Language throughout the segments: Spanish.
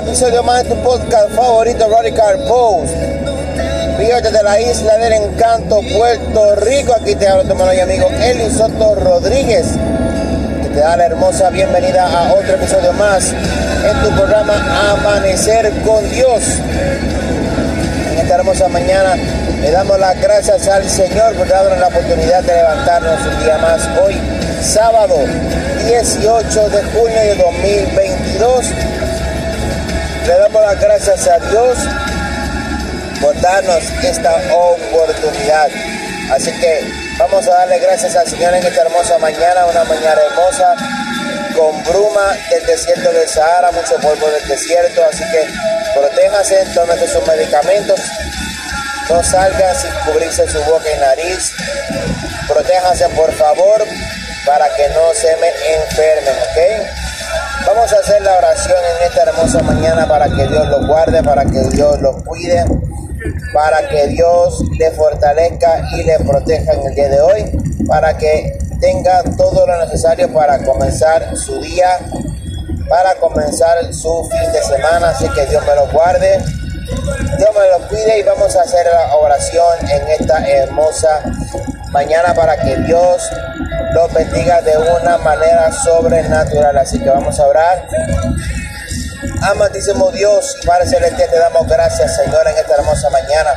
episodio más de tu podcast favorito Radical Post. Fíjate de la isla del encanto, Puerto Rico. Aquí te hablo tu hermano y amigo Eli Soto Rodríguez, que te da la hermosa bienvenida a otro episodio más en tu programa Amanecer con Dios. En esta hermosa mañana le damos las gracias al Señor por darnos la oportunidad de levantarnos un día más hoy, sábado 18 de junio de 2022. Le damos las gracias a Dios por darnos esta oportunidad. Así que vamos a darle gracias al Señor en esta hermosa mañana, una mañana hermosa, con bruma del desierto del Sahara, mucho polvo del desierto. Así que protéjase, tómese sus medicamentos, no salga sin cubrirse su boca y nariz. Protéjase por favor para que no se me enfermen, ¿ok? Vamos a hacer la oración en esta hermosa mañana para que Dios los guarde, para que Dios los cuide, para que Dios le fortalezca y le proteja en el día de hoy, para que tenga todo lo necesario para comenzar su día, para comenzar su fin de semana. Así que Dios me lo guarde, Dios me lo cuide y vamos a hacer la oración en esta hermosa mañana para que Dios los bendiga de una manera sobrenatural. Así que vamos a orar. Amantísimo Dios Padre Celestial, te damos gracias, Señor, en esta hermosa mañana.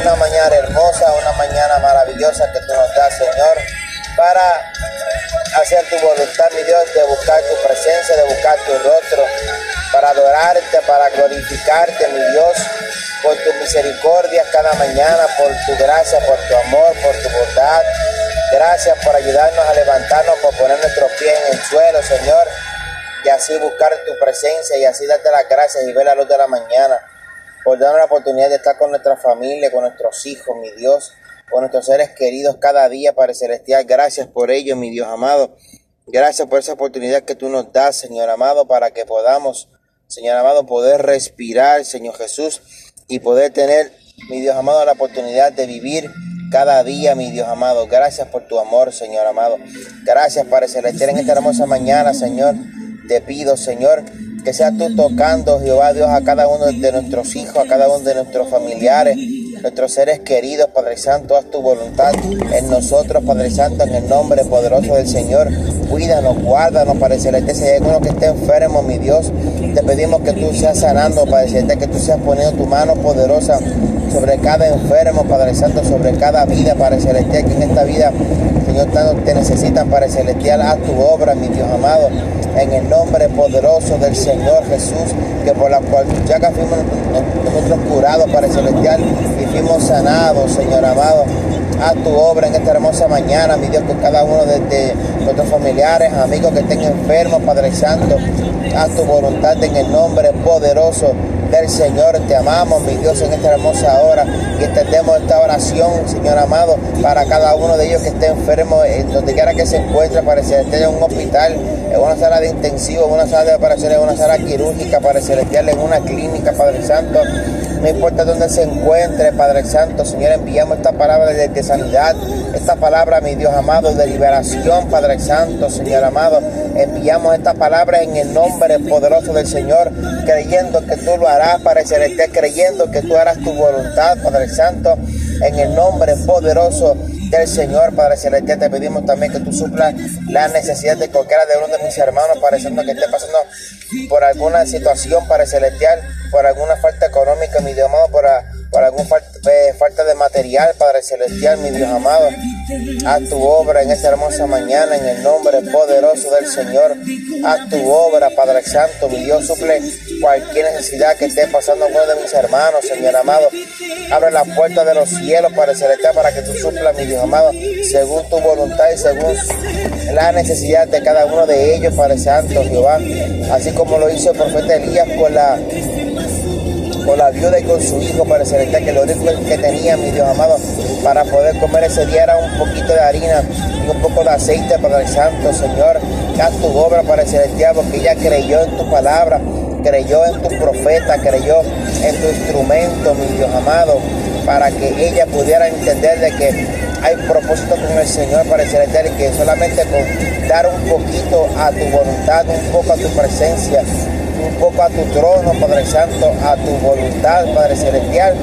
Una mañana hermosa, una mañana maravillosa que tú nos das, Señor, para hacer tu voluntad, mi Dios, de buscar tu presencia, de buscar tu rostro, para adorarte, para glorificarte, mi Dios, por tu misericordia cada mañana, por tu gracia, por tu amor, por tu bondad. Gracias por ayudarnos a levantarnos, por poner nuestros pies en el suelo, Señor, y así buscar tu presencia y así darte las gracias y ver la luz de la mañana, por darnos la oportunidad de estar con nuestra familia, con nuestros hijos, mi Dios, con nuestros seres queridos cada día, Padre Celestial. Gracias por ello, mi Dios amado. Gracias por esa oportunidad que tú nos das, Señor amado, para que podamos, Señor amado, poder respirar, Señor Jesús, y poder tener, mi Dios amado, la oportunidad de vivir cada día, mi Dios amado. Gracias por tu amor, Señor amado. Gracias, Padre Celestial, en esta hermosa mañana, Señor. Te pido, Señor, que sea tú tocando, Jehová Dios, a cada uno de nuestros hijos, a cada uno de nuestros familiares, nuestros seres queridos, Padre Santo, haz tu voluntad en nosotros, Padre Santo, en el nombre poderoso del Señor. Cuídanos, guárdanos, Padre Celestial. Si hay alguno que esté enfermo, mi Dios, te pedimos que tú seas sanando, Padre Celestial, que tú seas poniendo tu mano poderosa sobre cada enfermo, Padre Santo, sobre cada vida, Padre Celestial, que en esta vida, Señor, tanto te necesitan, Padre Celestial, haz tu obra, mi Dios amado, en el nombre poderoso del Señor Jesús, que por la cual ya que fuimos nosotros curados, Padre Celestial, y fuimos sanados, Señor amado, haz tu obra en esta hermosa mañana, mi Dios, con cada uno de, de nuestros familiares, amigos que estén enfermos, Padre Santo, haz tu voluntad en el nombre poderoso del Señor. Te amamos, mi Dios, en esta hermosa hora y extendemos esta oración, Señor amado, para cada uno de ellos que esté enfermo, en donde quiera que se encuentre, para que esté en un hospital, en una sala de intensivo, en una sala de operaciones, en una sala quirúrgica, para celestial, en una clínica, Padre Santo. No importa dónde se encuentre, Padre Santo, Señor, enviamos esta palabra de, sanidad, esta palabra, mi Dios amado, de liberación, Padre Santo, Señor amado. Enviamos esta palabra en el nombre poderoso del Señor, creyendo que tú lo harás, Padre Celestial, creyendo que tú harás tu voluntad, Padre Santo, en el nombre poderoso del Señor, Padre Celestial, te pedimos también que tú suplas la necesidad de cualquiera de uno de mis hermanos, Padre Santo, que esté pasando por alguna situación, Padre Celestial, por alguna falta económica, mi Dios amado, por, por alguna falta, eh, falta de material, Padre Celestial, mi Dios amado. Haz tu obra en esta hermosa mañana, en el nombre poderoso del Señor. Haz tu obra, Padre Santo, mi Dios, suple cualquier necesidad que esté pasando uno de mis hermanos, Señor amado. Abre la puerta de los cielos, Padre Celestial, para que tú supla, mi Dios amado, según tu voluntad y según la necesidad de cada uno de ellos, Padre Santo, Jehová. Así como lo hizo el profeta Elías con la con la viuda y con su hijo, Padre Celestial, que lo único que tenía, mi Dios amado, para poder comer ese día era un poquito de harina y un poco de aceite, Padre Santo, Señor. Haz tu obra, Padre Celestial, porque ella creyó en tu palabra, creyó en tu profeta, creyó en tu instrumento, mi Dios amado. para que ella pudiera entender de que hay propósito con el Señor para el celestial y que solamente con dar un poquito a tu voluntad, un poco a tu presencia, un poco a tu trono, Padre Santo, a tu voluntad, Padre Celestial,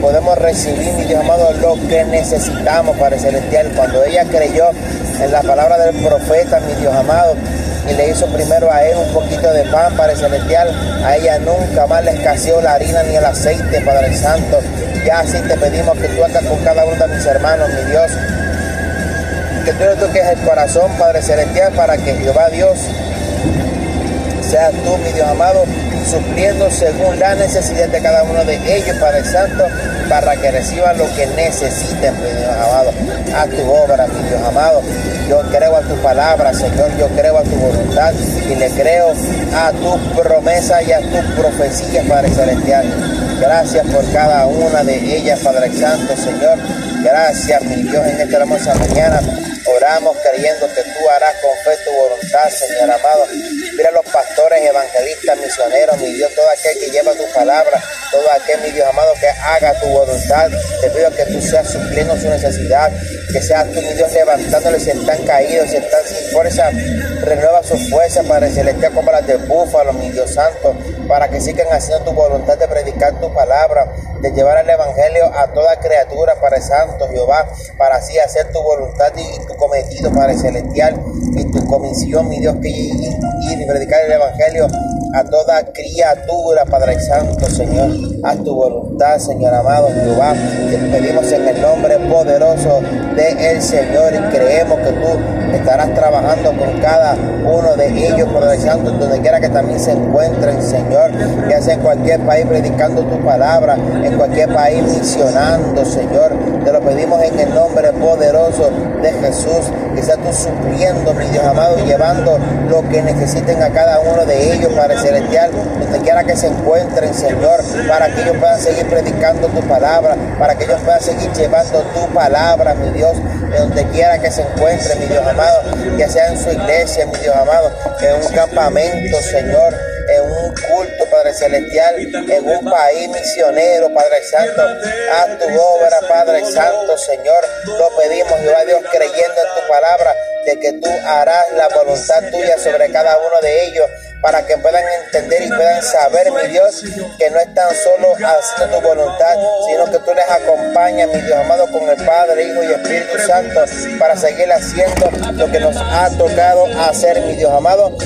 podemos recibir, mi Dios amado, lo que necesitamos, Padre Celestial. Cuando ella creyó en la palabra del profeta, mi Dios amado, y le hizo primero a él un poquito de pan, Padre Celestial, a ella nunca más le escaseó la harina ni el aceite, Padre Santo. Ya así te pedimos que tú hagas con cada uno de mis hermanos, mi Dios. Que tú le toques el corazón, Padre Celestial, para que Jehová Dios seas tú, mi Dios amado, supliendo según la necesidad de cada uno de ellos, Padre Santo, para que reciban lo que necesiten, mi Dios amado, a tu obra, mi Dios amado. Yo creo a tu palabra, Señor, yo creo a tu voluntad y le creo a tu promesa y a tu profecía, Padre Celestial. Gracias por cada una de ellas, Padre Santo, Señor. Gracias, mi Dios, en esta hermosa mañana. Oramos creyendo que tú harás con fe tu voluntad, Señor amado. Mira los pastores, evangelistas, misioneros, mi Dios, todo aquel que lleva tu palabra, todo aquel, mi Dios amado, que haga tu voluntad. Te pido que tú seas supliendo su necesidad, que seas tú, mi Dios, levantándoles si están caídos, si están sin fuerza. Renueva su fuerza, Padre Celestial, como las de búfalo, mi Dios Santo, para que sigan haciendo tu voluntad de predicar tu palabra, de llevar el Evangelio a toda criatura, Padre Santo, Jehová, para así hacer tu voluntad y tu cometido, Padre Celestial, y tu comisión, mi Dios, que ir y predicar el Evangelio a toda criatura, Padre Santo, Señor. a tu voluntad, Señor amado Jehová. Te pedimos en el nombre poderoso de Señor y creemos que tú estarás trabajando con cada uno de ellos, Padre Santo, donde quiera que también se encuentren, Señor, ya sea en cualquier país predicando tu palabra, en cualquier país misionando, Señor. Te lo pedimos en el nombre poderoso de Jesús, que sea tú supliendo, mi Dios amado, llevando lo que necesiten a cada uno de ellos, Padre Celestial, donde quiera que se encuentren, Señor, para que ellos puedan seguir predicando tu palabra, para que ellos puedan seguir llevando tu palabra, mi Dios, de donde quiera que se encuentren, mi Dios amado, ya sea en su iglesia, mi Dios amado, en un campamento, Señor, en un culto, Padre Celestial, en un país misionero, Padre Santo, a tu obra, Padre Santo, Señor, lo pedimos, Jehová Dios, creyendo en tu palabra, de que tú harás la voluntad tuya sobre cada uno de ellos para que puedan entender y puedan saber, mi Dios, que no están solo haciendo tu voluntad, sino que tú les acompañas, mi Dios amado, con el Padre, Hijo y Espíritu Santo, para seguir haciendo lo que nos ha tocado hacer, mi Dios amado,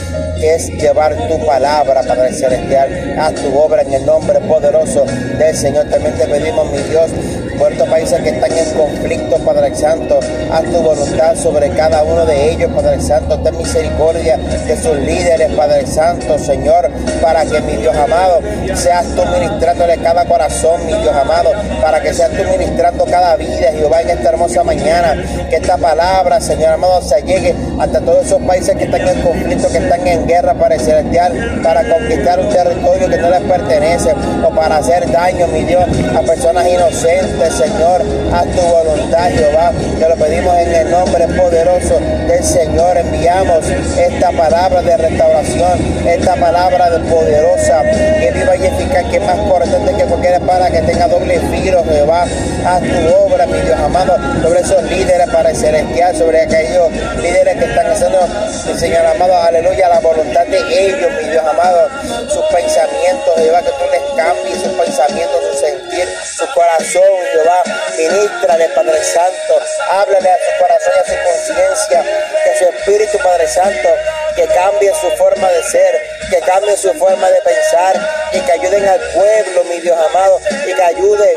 que es llevar tu palabra, Padre Celestial, a tu obra en el nombre poderoso del Señor. También te pedimos, mi Dios, por estos países que están en conflicto, Padre Santo, haz tu voluntad sobre cada uno de ellos, Padre Santo, ten misericordia de sus líderes, Padre Santo, Señor, para que mi Dios amado, seas tú ministrándole cada corazón, mi Dios amado, para que seas tú ministrando cada vida, Jehová, en esta hermosa mañana, que esta palabra, Señor amado, se llegue hasta todos esos países que están en conflicto, que están en guerra, Padre Celestial, para conquistar un territorio que no les pertenece, o para hacer daño, mi Dios, a personas inocentes, Señor, a tu voluntad, Jehová. Te lo pedimos en el nombre poderoso del Señor. Enviamos esta palabra de restauración, esta palabra de poderosa, que viva y eficaz, que es más cortante que cualquier espada que tenga doble filo, Jehová. A tu obra, mi Dios amado, sobre esos líderes para el celestial, sobre aquellos líderes que están haciendo, Señor amado, aleluya, la voluntad de ellos, mi Dios amado, sus pensamientos, Jehová, que tú les cambies sus pensamientos, su sentir, su corazón, Jehová, ministrale, Padre Santo, háblale a su corazón y a su conciencia, que su Espíritu, Padre Santo, que cambie su forma de ser, que cambie su forma de pensar y que ayuden al pueblo, mi Dios amado, y que ayude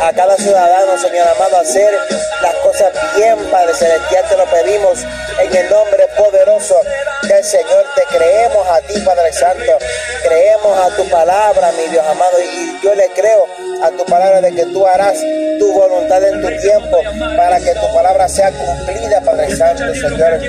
a cada ciudadano, Señor amado, hacer las cosas bien, Padre Celestial, te lo pedimos en el nombre poderoso del Señor, te creemos a ti, Padre Santo, creemos a tu palabra, mi Dios amado, y yo le creo a tu palabra de que tú harás tu voluntad en tu tiempo para que tu palabra sea cumplida, Padre Santo, Señor.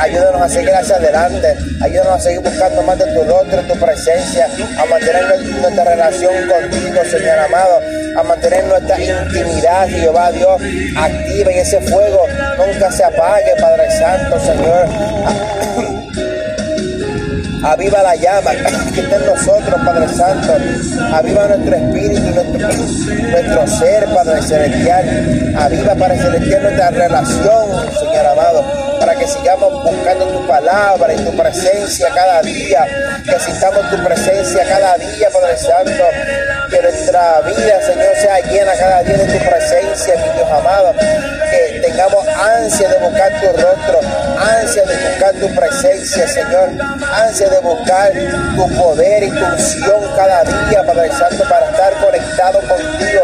Ayúdanos a seguir hacia adelante, ayúdanos a seguir buscando más de tu rostro, tu presencia, a mantener nuestra relación contigo, Señor amado, a mantener nuestra intimidad, Jehová Dios, activa y ese fuego nunca se apague, Padre Santo, Señor. Aviva la llama que está en nosotros, Padre Santo. Aviva nuestro espíritu, nuestro, nuestro ser, Padre Celestial. Aviva, Padre Celestial, nuestra relación, Señor amado, para que sigamos buscando tu palabra y tu presencia cada día. Que sintamos tu presencia cada día, Padre Santo. Que nuestra vida, Señor, sea llena cada día de tu presencia, mi Dios amado. Que tengamos ansia de buscar tu rostro, ansia de buscar tu presencia, Señor. Ansia de buscar tu poder y tu unción cada día, Padre Santo, para estar conectado contigo.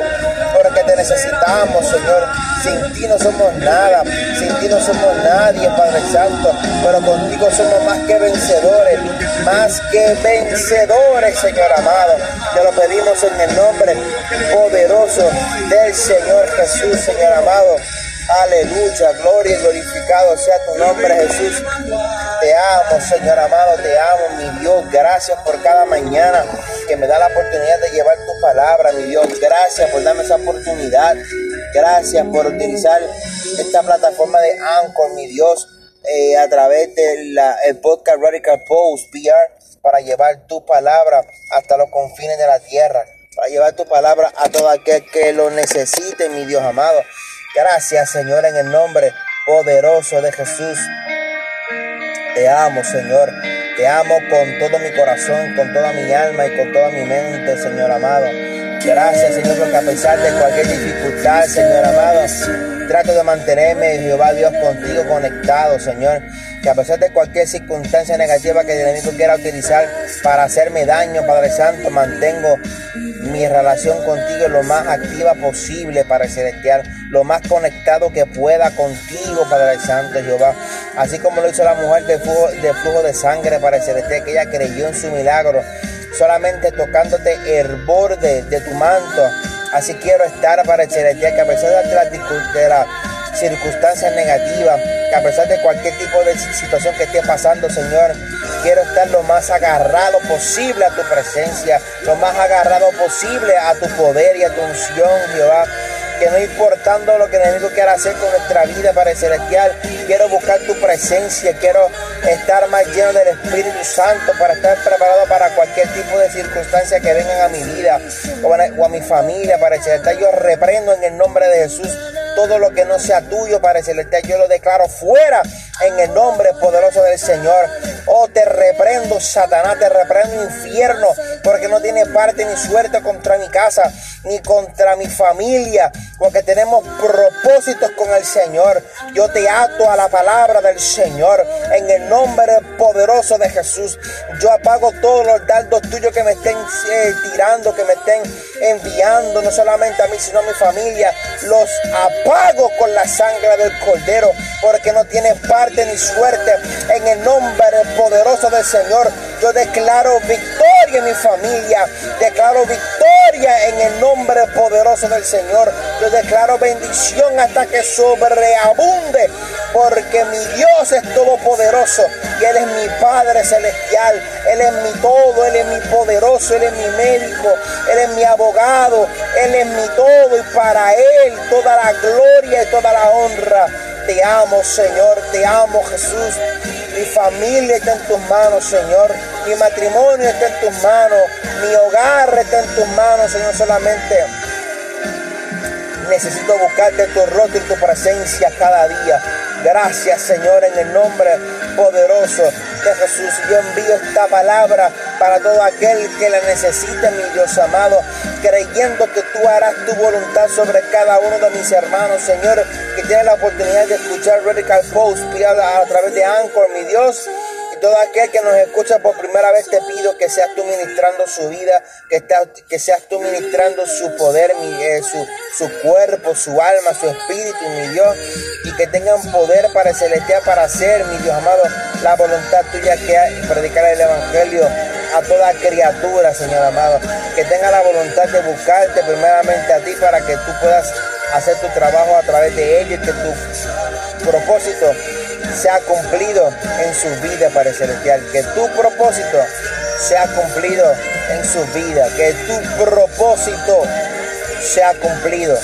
Porque te necesitamos, Señor. Sin ti no somos nada, sin ti no somos nadie, Padre Santo. Pero contigo somos más que vencedores, más que vencedores, Señor amado. Te lo pedimos en el nombre poderoso del Señor Jesús, Señor amado. Aleluya, gloria y glorificado sea tu nombre, Jesús. Te amo, Señor amado, te amo, mi Dios. Gracias por cada mañana que me da la oportunidad de llevar tu palabra, mi Dios. Gracias por darme esa oportunidad. Gracias por utilizar esta plataforma de Anchor, mi Dios, eh, a través del podcast Radical Post PR para llevar tu palabra hasta los confines de la tierra, para llevar tu palabra a todo aquel que lo necesite, mi Dios amado. Gracias, Señor, en el nombre poderoso de Jesús. Te amo, Señor. Te amo con todo mi corazón, con toda mi alma y con toda mi mente, Señor amado. Gracias, Señor, porque a pesar de cualquier dificultad, Señor amado, trato de mantenerme, Jehová Dios, contigo conectado, Señor. Que a pesar de cualquier circunstancia negativa que el enemigo quiera utilizar para hacerme daño, Padre Santo, mantengo mi relación contigo lo más activa posible, Padre Celestial, lo más conectado que pueda contigo, Padre Santo, Jehová. Así como lo hizo la mujer de flujo de, flujo de sangre, Padre Celestial, que ella creyó en su milagro, solamente tocándote el borde de tu manto. Así quiero estar, Padre Celestial, que a pesar de la, de la circunstancias negativas, que a pesar de cualquier tipo de situación que esté pasando, Señor, quiero estar lo más agarrado posible a tu presencia, lo más agarrado posible a tu poder y a tu unción, Jehová que no importando lo que el enemigo quiera hacer con nuestra vida, Padre Celestial, quiero buscar tu presencia, quiero estar más lleno del Espíritu Santo para estar preparado para cualquier tipo de circunstancia que vengan a mi vida o a, mi familia, Padre Celestial. Yo reprendo en el nombre de Jesús todo lo que no sea tuyo, Padre Celestial, yo lo declaro fuera en el nombre poderoso del Señor. Oh, te reprendo, Satanás, te reprendo, infierno, porque no tiene parte ni suerte contra mi casa, ni contra mi familia, porque tenemos propósitos con el Señor. Yo te ato a la palabra del Señor en el nombre poderoso de Jesús. Yo apago todos los dardos tuyos que me estén eh, tirando, que me estén enviando, no solamente a mí, sino a mi familia. Los apago con la sangre del Cordero, porque no tiene parte ni suerte. En el nombre poderoso del Señor, yo declaro victoria en mi familia. Declaro victoria en el nombre poderoso del Señor. Yo declaro bendición hasta que sobreabunde, porque mi Dios es todopoderoso y Él es mi Padre celestial. Él es mi todo, Él es mi poderoso, Él es mi médico, Él es mi abogado, Él es mi todo y para Él toda la gloria y toda la honra. Te amo, Señor, te amo, Jesús. Mi familia está en tus manos, Señor. Mi matrimonio está en tus manos. Mi hogar está en tus manos, Señor, solamente. Necesito buscarte tu rostro y tu presencia cada día. Gracias, Señor, en el nombre poderoso de Jesús. Yo envío esta palabra para todo aquel que la necesite, mi Dios amado, creyendo que tú harás tu voluntad sobre cada uno de mis hermanos, Señor, que tiene la oportunidad de escuchar Radical Post a través de Anchor, mi Dios todo aquel que nos escucha por primera vez te pido que seas tú ministrando su vida, que, que seas tú ministrando su poder, mi, eh, su, su, cuerpo, su alma, su espíritu, mi Dios, y que tengan poder para celestial, para hacer, mi Dios amado, la voluntad tuya que hay, predicar el Evangelio a toda criatura, Señor amado, que tenga la voluntad de buscarte primeramente a ti para que tú puedas hacer tu trabajo a través de ellos y que tu propósito sea cumplido en su vida, Padre Celestial. Que tu propósito sea cumplido en su vida. Que tu propósito sea cumplido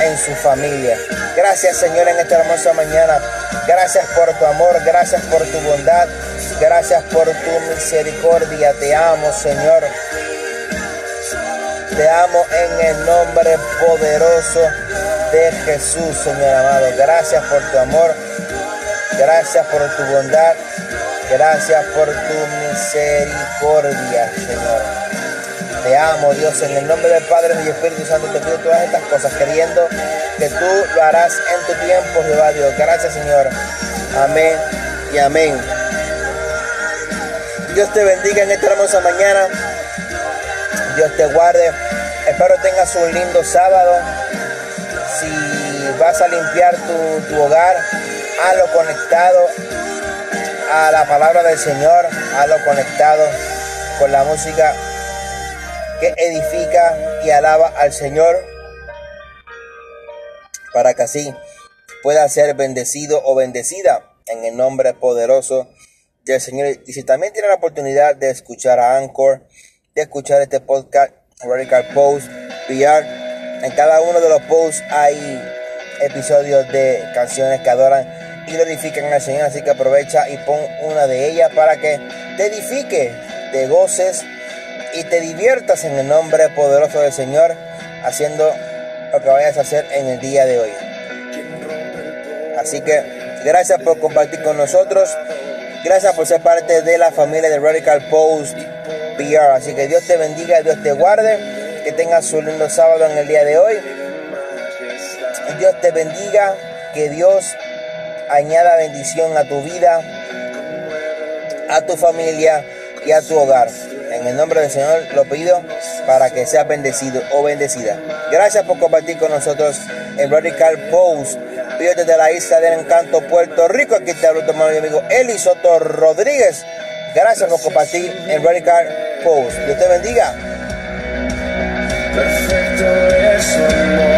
en su familia. Gracias Señor en esta hermosa mañana. Gracias por tu amor, gracias por tu bondad. Gracias por tu misericordia. Te amo, Señor. Te amo en el nombre poderoso de Jesús, Señor amado. Gracias por tu amor. Gracias por tu bondad. Gracias por tu misericordia, Señor. Te amo, Dios, en el nombre del Padre y Espíritu Santo. Te pido todas estas cosas, creyendo que tú lo harás en tu tiempo, Jehová Dios. Gracias, Señor. Amén y amén. Dios te bendiga en esta hermosa mañana. Dios te guarde. Espero tengas un lindo sábado. Si vas a limpiar tu, tu hogar, hazlo conectado a la palabra del Señor, hazlo conectado con la música que edifica y alaba al Señor para que así pueda ser bendecido o bendecida en el nombre poderoso del Señor. Y si también tiene la oportunidad de escuchar a Anchor, de escuchar este podcast, Radical Post, PR, en cada uno de los posts hay episodios de canciones que adoran y glorifican al Señor. Así que aprovecha y pon una de ellas para que te edifique, te goces y te diviertas en el nombre poderoso del Señor, haciendo lo que vayas a hacer en el día de hoy. Así que gracias por compartir con nosotros. Gracias por ser parte de la familia de Radical Post PR. Así que Dios te bendiga, Dios te guarde. Que tengas un lindo sábado en el día de hoy. Dios te bendiga. Que Dios añada bendición a tu vida, a tu familia y a tu hogar. En el nombre del Señor lo pido para que seas bendecido o bendecida. Gracias por compartir con nosotros en Radical Post. Pido desde la isla del encanto Puerto Rico. Aquí te hablo tu hermano y amigo Eli Soto Rodríguez. Gracias por compartir en Radical Post. Dios te bendiga. Perfecto es